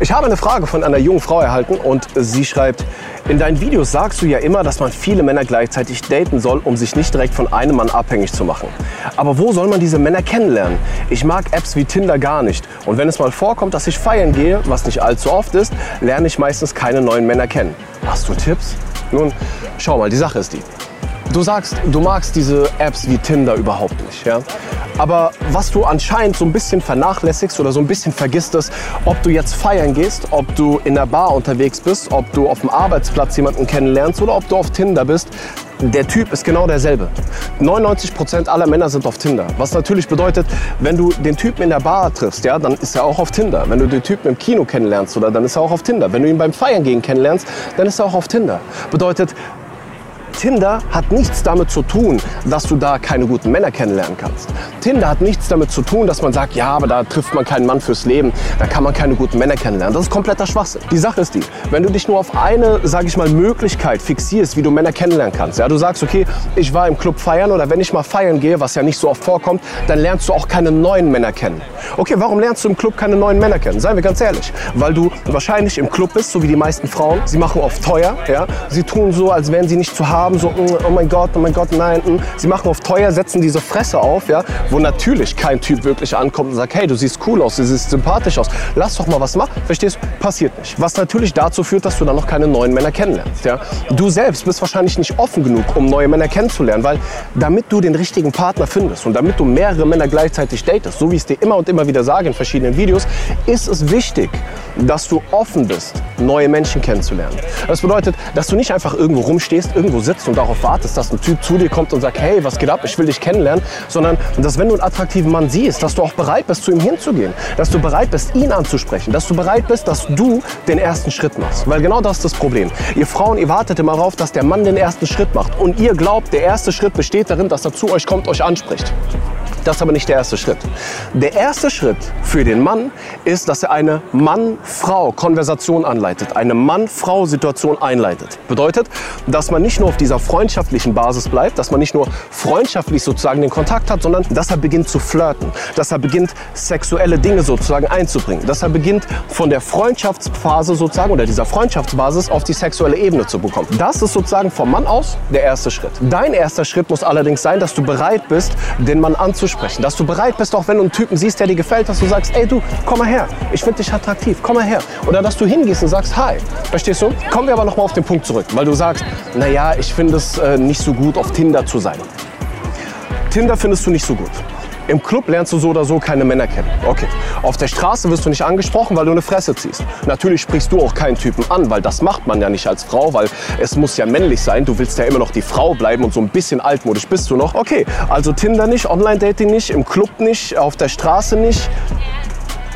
Ich habe eine Frage von einer jungen Frau erhalten und sie schreibt, in deinen Videos sagst du ja immer, dass man viele Männer gleichzeitig daten soll, um sich nicht direkt von einem Mann abhängig zu machen. Aber wo soll man diese Männer kennenlernen? Ich mag Apps wie Tinder gar nicht. Und wenn es mal vorkommt, dass ich feiern gehe, was nicht allzu oft ist, lerne ich meistens keine neuen Männer kennen. Hast du Tipps? Nun, schau mal, die Sache ist die. Du sagst, du magst diese Apps wie Tinder überhaupt nicht, ja? Aber was du anscheinend so ein bisschen vernachlässigst oder so ein bisschen vergisst ist, ob du jetzt feiern gehst, ob du in der Bar unterwegs bist, ob du auf dem Arbeitsplatz jemanden kennenlernst oder ob du auf Tinder bist, der Typ ist genau derselbe. 99% aller Männer sind auf Tinder. Was natürlich bedeutet, wenn du den Typen in der Bar triffst, ja, dann ist er auch auf Tinder. Wenn du den Typen im Kino kennenlernst, oder, dann ist er auch auf Tinder. Wenn du ihn beim Feiern gehen kennenlernst, dann ist er auch auf Tinder. Bedeutet, Tinder hat nichts damit zu tun, dass du da keine guten Männer kennenlernen kannst. Tinder hat nichts damit zu tun, dass man sagt, ja, aber da trifft man keinen Mann fürs Leben, da kann man keine guten Männer kennenlernen. Das ist kompletter Schwachsinn. Die Sache ist die, wenn du dich nur auf eine, sage ich mal, Möglichkeit fixierst, wie du Männer kennenlernen kannst. Ja, du sagst, okay, ich war im Club feiern oder wenn ich mal feiern gehe, was ja nicht so oft vorkommt, dann lernst du auch keine neuen Männer kennen. Okay, warum lernst du im Club keine neuen Männer kennen? Seien wir ganz ehrlich, weil du wahrscheinlich im Club bist, so wie die meisten Frauen. Sie machen oft teuer, ja. Sie tun so, als wären sie nicht zu haben, so, mm, oh mein Gott, oh mein Gott, nein. Mm. Sie machen oft teuer, setzen diese Fresse auf, ja, wo natürlich kein Typ wirklich ankommt und sagt, hey, du siehst cool aus, du siehst sympathisch aus, lass doch mal was machen. Verstehst du? Passiert nicht. Was natürlich dazu führt, dass du dann noch keine neuen Männer kennenlernst, ja. Du selbst bist wahrscheinlich nicht offen genug, um neue Männer kennenzulernen, weil damit du den richtigen Partner findest und damit du mehrere Männer gleichzeitig datest, so wie es dir immer und immer wieder sage in verschiedenen Videos, ist es wichtig, dass du offen bist, neue Menschen kennenzulernen. Das bedeutet, dass du nicht einfach irgendwo rumstehst, irgendwo sitzt und darauf wartest, dass ein Typ zu dir kommt und sagt, hey, was geht ab, ich will dich kennenlernen, sondern dass wenn du einen attraktiven Mann siehst, dass du auch bereit bist, zu ihm hinzugehen, dass du bereit bist, ihn anzusprechen, dass du bereit bist, dass du den ersten Schritt machst. Weil genau das ist das Problem. Ihr Frauen, ihr wartet immer darauf, dass der Mann den ersten Schritt macht und ihr glaubt, der erste Schritt besteht darin, dass er zu euch kommt, euch anspricht. Das ist aber nicht der erste Schritt. Der erste Schritt für den Mann ist, dass er eine Mann-Frau-Konversation anleitet, eine Mann-Frau-Situation einleitet. Bedeutet, dass man nicht nur auf dieser freundschaftlichen Basis bleibt, dass man nicht nur freundschaftlich sozusagen den Kontakt hat, sondern dass er beginnt zu flirten, dass er beginnt sexuelle Dinge sozusagen einzubringen, dass er beginnt von der Freundschaftsphase sozusagen oder dieser Freundschaftsbasis auf die sexuelle Ebene zu bekommen. Das ist sozusagen vom Mann aus der erste Schritt. Dein erster Schritt muss allerdings sein, dass du bereit bist, den Mann anzusprechen ansprechen. Dass du bereit bist, auch wenn du einen Typen siehst, der dir gefällt, dass du sagst, ey du, komm mal her, ich finde dich attraktiv, komm mal her. Oder dass du hingehst und sagst, hi. Verstehst du? Kommen wir aber noch mal auf den Punkt zurück, weil du sagst, naja, ich finde es äh, nicht so gut, auf Tinder zu sein. Tinder findest du nicht so gut. Im Club lernst du so oder so keine Männer kennen. Okay. Auf der Straße wirst du nicht angesprochen, weil du eine Fresse ziehst. Natürlich sprichst du auch keinen Typen an, weil das macht man ja nicht als Frau, weil es muss ja männlich sein. Du willst ja immer noch die Frau bleiben und so ein bisschen altmodisch bist du noch. Okay, also Tinder nicht, Online-Dating nicht, im Club nicht, auf der Straße nicht.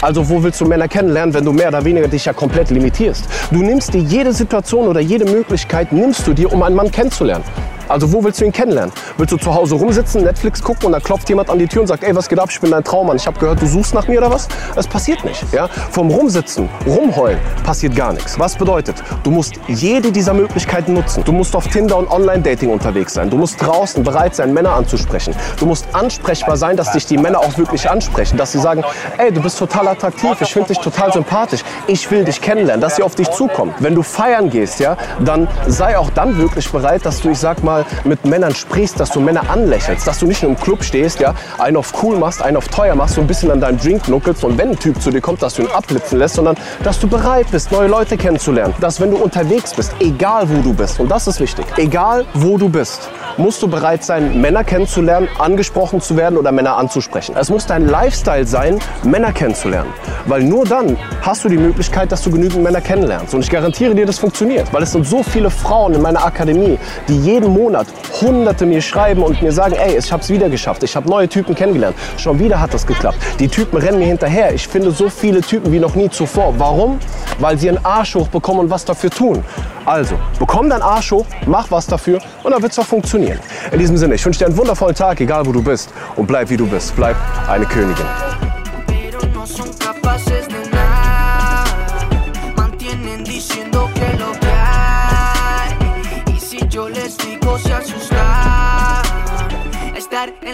Also wo willst du Männer kennenlernen, wenn du mehr oder weniger dich ja komplett limitierst? Du nimmst dir jede Situation oder jede Möglichkeit, nimmst du dir, um einen Mann kennenzulernen. Also wo willst du ihn kennenlernen? Willst du zu Hause rumsitzen, Netflix gucken und dann klopft jemand an die Tür und sagt, ey, was geht ab, ich bin dein Traummann, ich habe gehört, du suchst nach mir oder was? Das passiert nicht. Ja? Vom Rumsitzen, Rumheulen passiert gar nichts. Was bedeutet, du musst jede dieser Möglichkeiten nutzen. Du musst auf Tinder und Online-Dating unterwegs sein. Du musst draußen bereit sein, Männer anzusprechen. Du musst ansprechbar sein, dass dich die Männer auch wirklich ansprechen. Dass sie sagen, ey, du bist total attraktiv, ich finde dich total sympathisch, ich will dich kennenlernen, dass sie auf dich zukommen. Wenn du feiern gehst, ja, dann sei auch dann wirklich bereit, dass du, ich sag mal, mal mit Männern sprichst, dass du Männer anlächelst, dass du nicht nur im Club stehst, ja, einen auf cool machst, einen auf teuer machst, so ein bisschen an deinem Drink nuckelst und wenn ein Typ zu dir kommt, dass du ihn abblitzen lässt, sondern dass du bereit bist, neue Leute kennenzulernen. Dass wenn du unterwegs bist, egal wo du bist, und das ist wichtig, egal wo du bist, musst du bereit sein, Männer kennenzulernen, angesprochen zu werden oder Männer anzusprechen. Es muss dein Lifestyle sein, Männer kennenzulernen. Weil nur dann hast du die Möglichkeit, dass du genügend Männer kennenlernst. Und ich garantiere dir, das funktioniert. Weil es sind so viele Frauen in meiner Akademie, die jeden Monat Hunderte mir schreiben und mir sagen, ey, ich habe es wieder geschafft. Ich habe neue Typen kennengelernt. Schon wieder hat das geklappt. Die Typen rennen mir hinterher. Ich finde so viele Typen wie noch nie zuvor. Warum? Weil sie einen Arsch hochbekommen und was dafür tun. Also, bekomm deinen Arsch hoch, mach was dafür und dann wird es auch funktionieren. In diesem Sinne, ich wünsche dir einen wundervollen Tag, egal wo du bist. Und bleib wie du bist. Bleib eine Königin.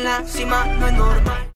La cima no es normal.